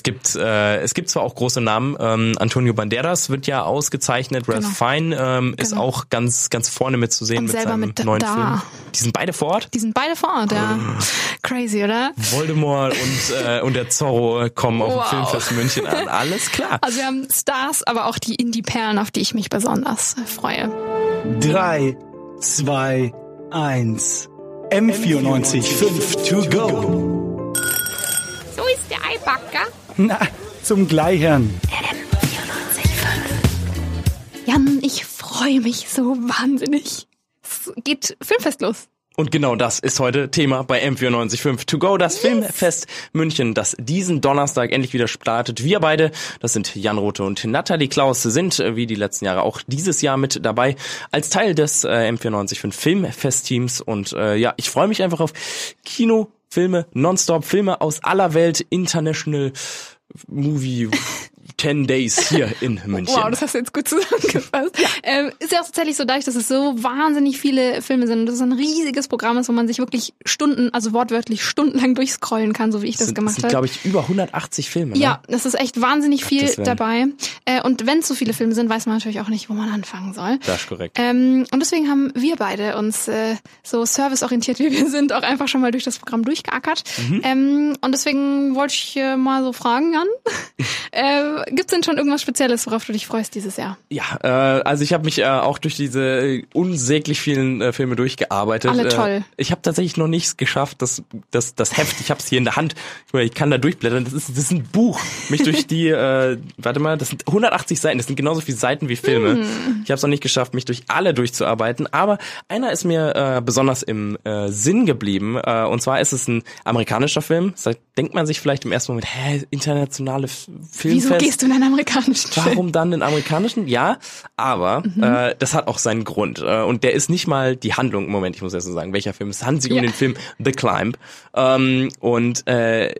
es gibt äh, es gibt zwar auch große Namen. Ähm, Antonio Banderas wird ja ausgezeichnet. Ralph Genau. Fine ähm, ist Genau. auch ganz ganz vorne mitzusehen Und mit selber seinem mit neuen da. Film. Die sind beide vor Ort. Die sind beide vor Ort, ja. Ah. Crazy, oder? Voldemort und äh, und der Zorro kommen auf Wow. dem Filmfest München an. Alles klar. Also wir haben Stars, aber auch die Indie-Perlen, auf die ich mich besonders freue. 3, 2, 1. M94 5 to go. So ist der Eibacker. Na, zum Gleichern. Jan, ich freue mich so wahnsinnig. Es geht Filmfest los. Und genau das ist heute Thema bei M945 To Go, das Filmfest München, das diesen Donnerstag endlich wieder startet. Wir beide, das sind Jan Rothe und Nathalie Klaus, sind äh, wie die letzten Jahre auch dieses Jahr mit dabei als Teil des äh, M945 Filmfest-Teams. Und äh, ja, ich freue mich einfach auf Kino, Filme, nonstop, Filme aus aller Welt, International Movie 10 Days hier in München. Wow, das hast du jetzt gut zusammengefasst. Ähm, ist ja auch tatsächlich so dadurch, dass es so wahnsinnig viele Filme sind und das ist ein riesiges Programm ist, wo man sich wirklich Stunden, also wortwörtlich stundenlang durchscrollen kann, so wie ich das sind, gemacht habe. glaube ich, über 180 Filme. Ne? Ja, das ist echt wahnsinnig viel dabei. Äh, und wenn es so viele Filme sind, weiß man natürlich auch nicht, wo man anfangen soll. Das ist korrekt. Ähm, und deswegen haben wir beide uns äh, so serviceorientiert wie wir sind auch einfach schon mal durch das Programm durchgeackert. Mhm. Ähm, und deswegen wollte ich äh, mal so fragen, Jan, gibt's denn schon irgendwas Spezielles, worauf du dich freust dieses Jahr? Ja, äh, also ich habe mich äh, auch durch diese äh, unsäglich vielen äh, Filme durchgearbeitet. Alle toll. Äh, ich habe tatsächlich noch nichts geschafft, das, das, das Heft, ich habe es hier in der Hand, ich, kann da durchblättern, das ist, das ist ein Buch. Mich durch die, äh, warte mal, das sind 180 Seiten, das sind genauso viele Seiten wie Filme. Hm. Ich habe es noch nicht geschafft, mich durch alle durchzuarbeiten, aber einer ist mir äh, besonders im äh, Sinn geblieben, äh, und zwar ist es ein amerikanischer Film. Da denkt man sich vielleicht im ersten Moment, hä, internationale F Filmfest. Wieso gehst du in einen amerikanischen Film? Warum dann den amerikanischen? Ja, aber Mhm. äh, das hat auch seinen Grund. Äh, und der ist nicht mal die Handlung. Moment, ich muss erst mal sagen, welcher Film. Es handelt sich Ja. um den Film The Climb. Ähm, und äh,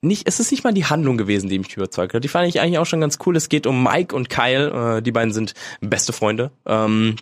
nicht, es ist nicht mal die Handlung gewesen, die mich überzeugt hat. Die fand ich eigentlich auch schon ganz cool. Es geht um Mike und Kyle. Äh, die beiden sind beste Freunde. Ähm,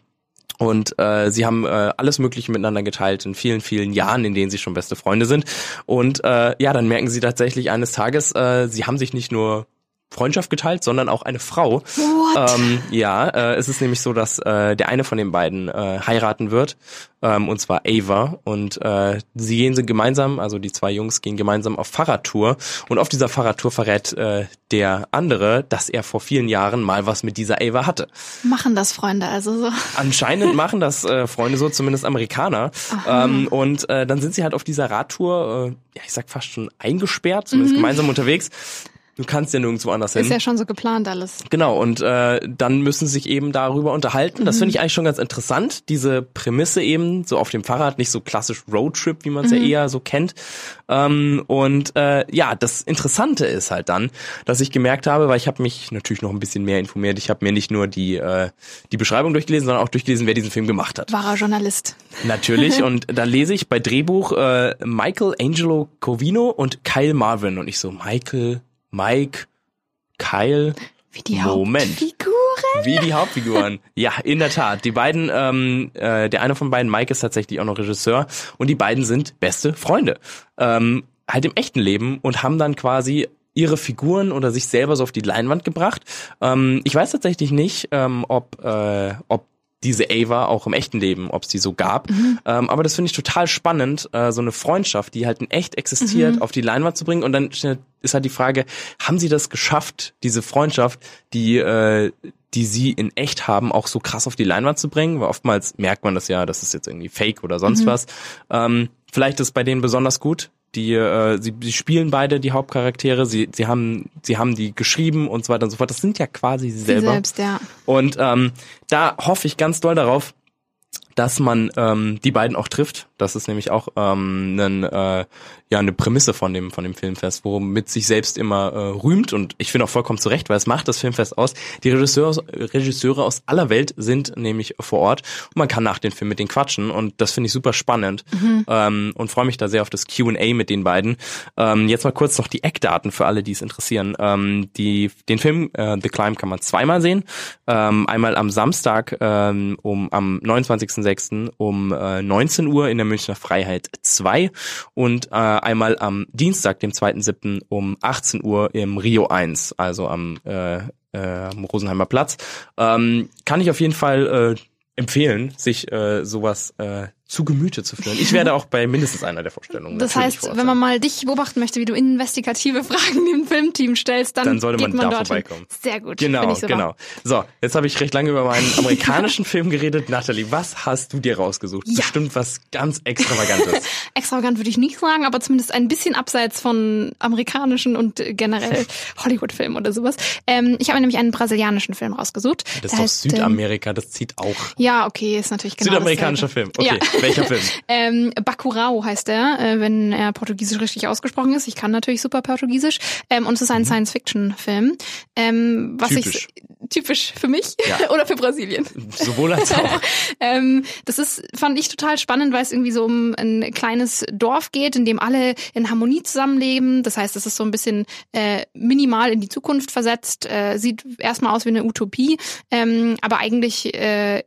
und äh, sie haben äh, alles Mögliche miteinander geteilt in vielen, vielen Jahren, in denen sie schon beste Freunde sind. Und äh, ja, dann merken sie tatsächlich eines Tages, äh, sie haben sich nicht nur Freundschaft geteilt, sondern auch eine Frau. What? Ähm, ja, äh, es ist nämlich so, dass äh, der eine von den beiden äh, heiraten wird, ähm, und zwar Ava. Und äh, sie gehen sie gemeinsam, also die zwei Jungs gehen gemeinsam auf Fahrradtour. Und auf dieser Fahrradtour verrät äh, der andere, dass er vor vielen Jahren mal was mit dieser Ava hatte. Machen das Freunde, also so. Anscheinend machen das äh, Freunde so, zumindest Amerikaner. Ähm, und äh, dann sind sie halt auf dieser Radtour, äh, ja, ich sag fast schon eingesperrt, zumindest gemeinsam unterwegs. Du kannst ja nirgendwo anders hin. Ist ja schon so geplant alles. Genau, und äh, dann müssen sie sich eben darüber unterhalten. Das finde ich eigentlich schon ganz interessant, diese Prämisse eben, so auf dem Fahrrad, nicht so klassisch Roadtrip, wie man es ja eher so kennt. Ähm, und äh, ja, das Interessante ist halt dann, dass ich gemerkt habe, weil ich habe mich natürlich noch ein bisschen mehr informiert, ich habe mir nicht nur die, äh, die Beschreibung durchgelesen, sondern auch durchgelesen, wer diesen Film gemacht hat. Wahrer Journalist. Natürlich, und da lese ich bei Drehbuch äh, Michael Angelo Covino und Kyle Marvin. Und ich so, Michael, Mike, Kyle, Wie die Moment. Hauptfiguren. wie die Hauptfiguren. Ja, in der Tat. Die beiden, ähm, äh, der eine von beiden, Mike, ist tatsächlich auch noch Regisseur und die beiden sind beste Freunde. Ähm, halt im echten Leben und haben dann quasi ihre Figuren oder sich selber so auf die Leinwand gebracht. Ähm, ich weiß tatsächlich nicht, ähm, ob, äh, ob diese Ava auch im echten Leben, ob es die so gab. Ähm, aber das finde ich total spannend, äh, so eine Freundschaft, die halt in echt existiert, auf die Leinwand zu bringen. Und dann ist halt die Frage, haben sie das geschafft, diese Freundschaft, die, äh, die sie in echt haben, auch so krass auf die Leinwand zu bringen? Weil oftmals merkt man das ja, das ist jetzt irgendwie fake oder sonst was. Ähm, vielleicht ist bei denen besonders gut. Die, äh, sie, sie spielen beide die Hauptcharaktere, sie, sie haben, sie haben die geschrieben und so weiter und so fort. Das sind ja quasi sie Sie selber. selbst, ja. Und ähm, da hoffe ich ganz doll darauf, dass man ähm, die beiden auch trifft. Das ist nämlich auch ähm, ein, äh, ja eine Prämisse von dem von dem Filmfest, womit sich selbst immer äh, rühmt und ich finde auch vollkommen zu Recht, weil es macht das Filmfest aus. Die Regisseure, Regisseure aus aller Welt sind nämlich vor Ort und man kann nach dem Film mit denen quatschen und das finde ich super spannend ähm, und freue mich da sehr auf das Q&A mit den beiden. Ähm, jetzt mal kurz noch die Eckdaten für alle, die es interessieren. Ähm, die den Film äh, The Climb kann man zweimal sehen. Ähm, einmal am Samstag ähm, um am 29. 30.06. um äh, 19 Uhr in der Münchner Freiheit 2 und äh, einmal am Dienstag, dem 2.07. um 18 Uhr im Rio 1, also am, äh, äh, am Rosenheimer Platz. Ähm, kann ich auf jeden Fall äh, empfehlen, sich äh, sowas äh, zu Gemüte zu führen. Ich werde auch bei mindestens einer der Vorstellungen. Das heißt, wenn man mal dich beobachten möchte, wie du investigative Fragen dem Filmteam stellst, dann, Dann sollte man man da dorthin. vorbeikommen. Sehr gut. Genau, super. genau. So, jetzt habe ich recht lange über meinen amerikanischen Film geredet. Nathalie, was hast du dir rausgesucht? Ja. Bestimmt was ganz Extravagantes. Extravagant würde ich nicht sagen, aber zumindest ein bisschen abseits von amerikanischen und generell Hollywood-Filmen oder sowas. Ähm, ich habe nämlich einen brasilianischen Film rausgesucht. Das ist heißt, ähm, Südamerika, das zieht auch. Ja, okay, ist natürlich genau Südamerikanischer Film. dasselbe. Okay, Ja. Welcher Film? Ähm, Bacurau heißt er, äh, wenn er portugiesisch richtig ausgesprochen ist. Ich kann natürlich super Portugiesisch. Ähm, und es ist ein Science-Fiction-Film. Ähm, was Mhm. Typisch. ich typisch für mich Ja. oder für Brasilien. Sowohl als auch. ähm, das ist, fand ich total spannend, weil es irgendwie so um ein kleines Dorf geht, in dem alle in Harmonie zusammenleben. Das heißt, es ist so ein bisschen äh, minimal in die Zukunft versetzt, äh, sieht erstmal aus wie eine Utopie, ähm, aber eigentlich äh,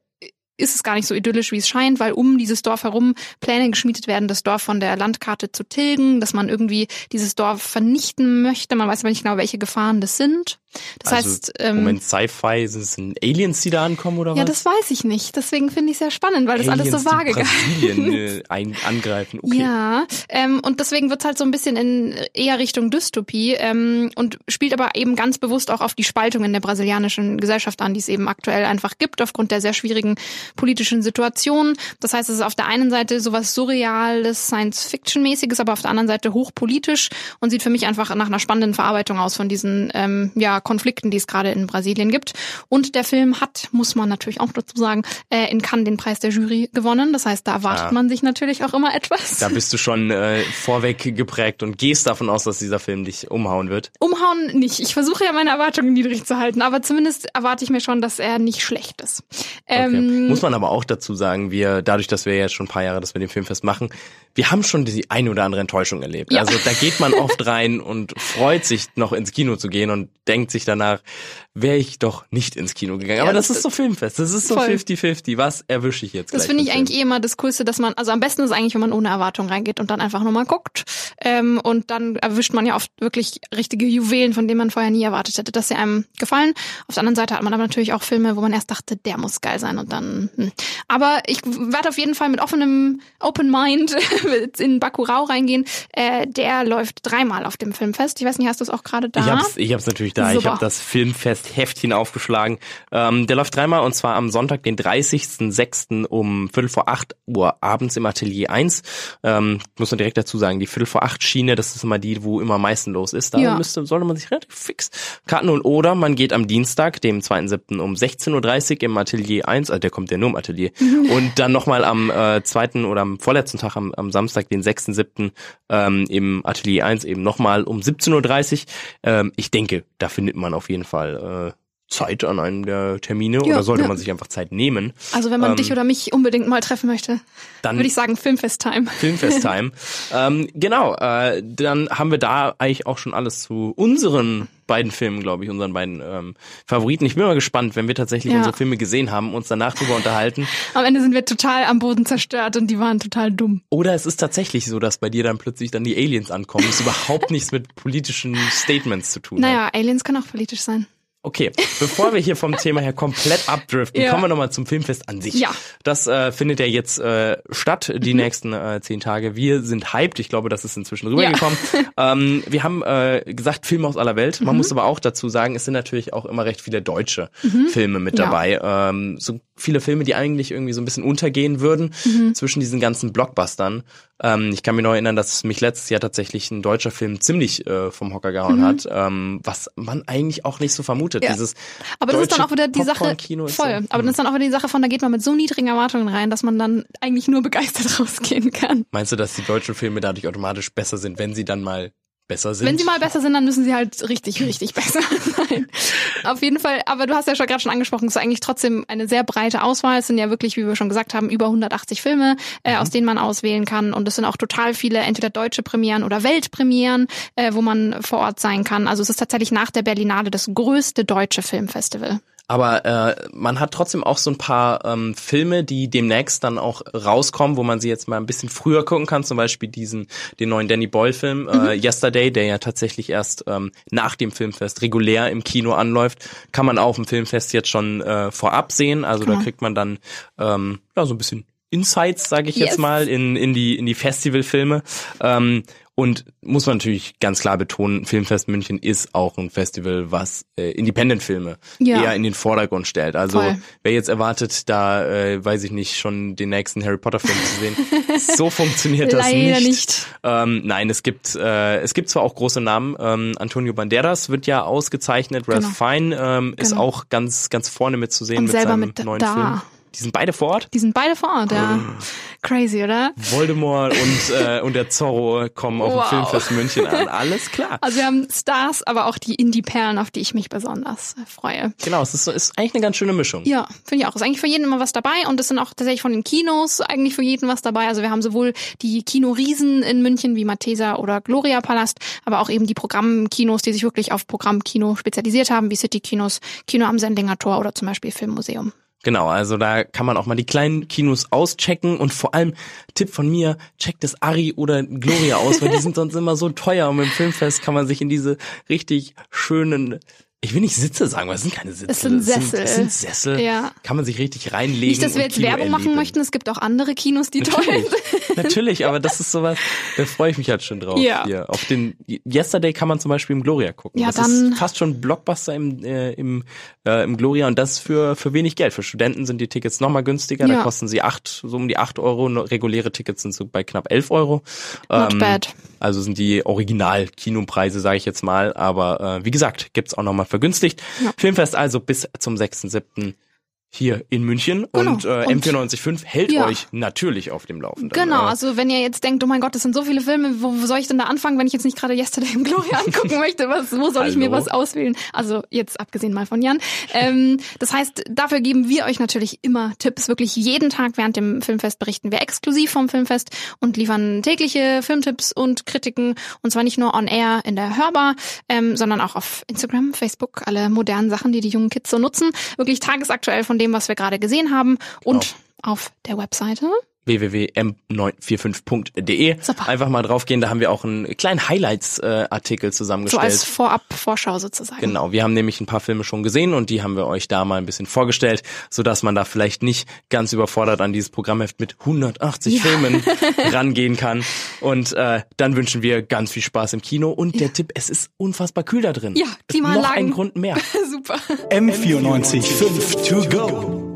ist es gar nicht so idyllisch, wie es scheint, weil um dieses Dorf herum Pläne geschmiedet werden, das Dorf von der Landkarte zu tilgen, dass man irgendwie dieses Dorf vernichten möchte. Man weiß aber nicht genau, welche Gefahren das sind. Das also, heißt, ähm, Moment, Sci-Fi, sind es Aliens, die da ankommen oder ja, was? das weiß ich nicht. Deswegen finde ich es sehr spannend, weil das alles so vage Brasilien äh, ein, angreifen. Okay. Ja, ähm, und deswegen wird's halt so ein bisschen in eher Richtung Dystopie ähm, und spielt aber eben ganz bewusst auch auf die Spaltung in der brasilianischen Gesellschaft an, die es eben aktuell einfach gibt, aufgrund der sehr schwierigen politischen Situation. Das heißt, es ist auf der einen Seite sowas Surreales, Science-Fiction-mäßiges, aber auf der anderen Seite hochpolitisch und sieht für mich einfach nach einer spannenden Verarbeitung aus von diesen ähm, ja, Konflikten, die es gerade in Brasilien gibt. Und der Film hat, muss man natürlich auch dazu sagen, äh, in Cannes den Preis der Jury gewonnen. Das heißt, da erwartet Ah. man sich natürlich auch immer etwas. Da bist du schon äh, vorweg geprägt und gehst davon aus, dass dieser Film dich umhauen wird. Umhauen nicht. Ich versuche ja meine Erwartungen niedrig zu halten, aber zumindest erwarte ich mir schon, dass er nicht schlecht ist. Okay. Ähm, Muss man aber auch dazu sagen, wir, dadurch, dass wir jetzt schon ein paar Jahre das mit dem Filmfest machen, wir haben schon die eine oder andere Enttäuschung erlebt. Ja. Also da geht man oft rein und freut sich noch ins Kino zu gehen und denkt sich danach, wäre ich doch nicht ins Kino gegangen. Ja, aber das, das ist so Filmfest, das ist so Voll. 50-50. Was erwische ich jetzt das finde ich eigentlich eh immer das Coolste, dass man, also am besten ist eigentlich, wenn man ohne Erwartung reingeht und dann einfach nur mal guckt. Ähm, und dann erwischt man ja oft wirklich richtige Juwelen, von denen man vorher nie erwartet hätte, dass sie einem gefallen. Auf der anderen Seite hat man aber natürlich auch Filme, wo man erst dachte, der muss geil sein und dann. Hm. Aber ich werde auf jeden Fall mit offenem Open Mind in Bacurau reingehen. Äh, der läuft dreimal auf dem Filmfest. Ich weiß nicht, hast du es auch gerade da? Ich hab's, ich hab's natürlich da. Ich habe das Filmfest-Heftchen aufgeschlagen. Ähm, der läuft dreimal und zwar am Sonntag, den 30.06. um Viertel vor acht Uhr abends im Atelier 1. Ähm, muss man direkt dazu sagen, die Viertel vor acht Schiene, das ist immer die, wo immer am meisten los ist. Da Ja. müsste, sollte man sich relativ fix Karten holen. Oder man geht am Dienstag, dem 2.07. um 16.30 Uhr im Atelier 1, also der kommt ja nur im Atelier, und dann nochmal am äh, zweiten oder am vorletzten Tag, am, am Samstag, den 6.07. Ähm, im Atelier 1 eben nochmal um 17.30 Uhr. Ähm, ich denke, da findet man auf jeden Fall äh, Zeit an einem der Termine Ja, oder sollte ja. man sich einfach Zeit nehmen. Also wenn man Ähm, dich oder mich unbedingt mal treffen möchte, Dann würde ich sagen Filmfest-Time. Filmfest-Time. ähm, genau, äh, dann haben wir da eigentlich auch schon alles zu unseren beiden Filmen, glaube ich, unseren beiden ähm, Favoriten. Ich bin mal gespannt, wenn wir tatsächlich Ja. unsere Filme gesehen haben, uns danach drüber unterhalten. Am Ende sind wir total am Boden zerstört und die waren total dumm. Oder es ist tatsächlich so, dass bei dir dann plötzlich dann die Aliens ankommen. Das überhaupt nichts mit politischen Statements zu tun hat. Naja, Aliens können auch politisch sein. Okay, bevor wir hier vom Thema her komplett abdriften, Ja. kommen wir nochmal zum Filmfest an sich. Ja. Das äh, findet ja jetzt äh, statt, die nächsten äh, zehn Tage. Wir sind hyped, ich glaube, das ist inzwischen rübergekommen. ähm, wir haben äh, gesagt, Filme aus aller Welt. Man muss aber auch dazu sagen, es sind natürlich auch immer recht viele deutsche Filme mit Ja. dabei. Ähm, so viele Filme, die eigentlich irgendwie so ein bisschen untergehen würden zwischen diesen ganzen Blockbustern. Ähm, ich kann mich noch erinnern, dass mich letztes Jahr tatsächlich ein deutscher Film ziemlich äh, vom Hocker gehauen hat, ähm, was man eigentlich auch nicht so vermutet. Ja. Dieses Aber das ist dann auch wieder die Sache, voll. so- Aber das ist dann auch wieder die Sache von, da geht man mit so niedrigen Erwartungen rein, dass man dann eigentlich nur begeistert rausgehen kann. Meinst du, dass die deutschen Filme dadurch automatisch besser sind, wenn sie dann mal besser sind? Wenn sie mal besser sind, dann müssen sie halt richtig, richtig besser sein. Auf jeden Fall, aber du hast ja schon gerade schon angesprochen, es ist eigentlich trotzdem eine sehr breite Auswahl. Es sind ja wirklich, wie wir schon gesagt haben, über 180 Filme, äh, Mhm. aus denen man auswählen kann. Und es sind auch total viele entweder deutsche Premieren oder Weltpremieren, äh, wo man vor Ort sein kann. Also es ist tatsächlich nach der Berlinale das größte deutsche Filmfestival. Aber äh, man hat trotzdem auch so ein paar ähm, Filme, die demnächst dann auch rauskommen, wo man sie jetzt mal ein bisschen früher gucken kann. Zum Beispiel diesen den neuen Danny Boyle-Film äh, Yesterday, der ja tatsächlich erst ähm, nach dem Filmfest regulär im Kino anläuft, kann man auf dem Filmfest jetzt schon äh, vorab sehen. Also da Genau. kriegt man dann ähm, ja so ein bisschen Insights, sage ich Yes. jetzt mal, in, in die in die Festivalfilme. Ähm, und muss man natürlich ganz klar betonen, Filmfest München ist auch ein Festival, was äh, Independent-Filme Ja. eher in den Vordergrund stellt. Also Voll. wer jetzt erwartet, da äh, weiß ich nicht, schon den nächsten Harry Potter-Film zu sehen, so funktioniert das Leider nicht. nicht. Ähm, nein, es gibt äh, es gibt zwar auch große Namen. Ähm, Antonio Banderas wird ja ausgezeichnet. Ralph Genau. Fine ähm, ist Genau. auch ganz ganz vorne mitzusehen Und mit seinem mit neuen da. Film. Die sind beide vor Ort. Die sind beide vor Ort, ja. Crazy, oder? Voldemort und, äh, und der Zorro kommen auf Wow. dem Filmfest München an. Alles klar. Also wir haben Stars, aber auch die Indie-Perlen, auf die ich mich besonders freue. Genau, es ist, so- ist eigentlich eine ganz schöne Mischung. Ja, finde ich auch. Ist eigentlich für jeden immer was dabei und es sind auch tatsächlich von den Kinos eigentlich für jeden was dabei. Also wir haben sowohl die Kinoriesen in München wie Mathesa oder Gloria Palast, aber auch eben die Programmkinos, die sich wirklich auf Programmkino spezialisiert haben, wie City-Kinos, Kino am Sendlinger Tor oder zum Beispiel Filmmuseum. Genau, also da kann man auch mal die kleinen Kinos auschecken und vor allem Tipp von mir, checkt das Ari oder Gloria aus, weil die sind sonst immer so teuer und mit dem Filmfest kann man sich in diese richtig schönen ich will nicht Sitze sagen, weil es sind keine Sitze. Es sind Es Sessel. sind, es sind Sessel. Ja. Kann man sich richtig reinlegen. Nicht, dass wir jetzt Kino Werbung machen möchten, es gibt auch andere Kinos, die toll Natürlich, sind. Natürlich, aber das ist sowas, da freue ich mich halt schon drauf. Ja. Hier. Auf den Yesterday kann man zum Beispiel im Gloria gucken. Ja, das dann- ist fast schon Blockbuster im, äh, im, äh, im Gloria und das für, für wenig Geld. Für Studenten sind die Tickets nochmal günstiger, da Ja. kosten sie acht, so um die acht Euro. Reguläre Tickets sind so bei knapp elf Euro. Not bad. Also sind die Original-Kinopreise, sage ich jetzt mal. Aber äh, wie gesagt, gibt's auch nochmal vergünstigt. Ja. Filmfest also bis zum 6.7. hier in München Genau. und äh, Und- M945 hält Ja. euch natürlich auf dem Laufenden. Genau, Äh, also wenn ihr jetzt denkt, oh mein Gott, das sind so viele Filme, wo, wo soll ich denn da anfangen, wenn ich jetzt nicht gerade Yesterday im Gloria angucken möchte? Was, wo soll ich mir Hallo? was auswählen? Also jetzt abgesehen mal von Jan. Ähm, das heißt, dafür geben wir euch natürlich immer Tipps. Wirklich jeden Tag während dem Filmfest berichten wir exklusiv vom Filmfest und liefern tägliche Filmtipps und Kritiken. Und zwar nicht nur on air in der Hörbar, ähm, sondern auch auf Instagram, Facebook, alle modernen Sachen, die die jungen Kids so nutzen. Wirklich tagesaktuell von dem, was wir gerade gesehen haben. Und auf der Webseite www.m945.de. Super. Einfach mal draufgehen, da haben wir auch einen kleinen Highlights-Artikel So zusammengestellt. als Vorab-Vorschau sozusagen. Genau, wir haben nämlich ein paar Filme schon gesehen und die haben wir euch da mal ein bisschen vorgestellt, so dass man da vielleicht nicht ganz überfordert an dieses Programmheft mit 180 Filmen rangehen kann. Und äh, dann wünschen wir ganz viel Spaß im Kino und der Tipp, es ist unfassbar kühl da drin. Ja, Ist Noch Klimaanlagen. ein Grund mehr. Super. M94 5 to go.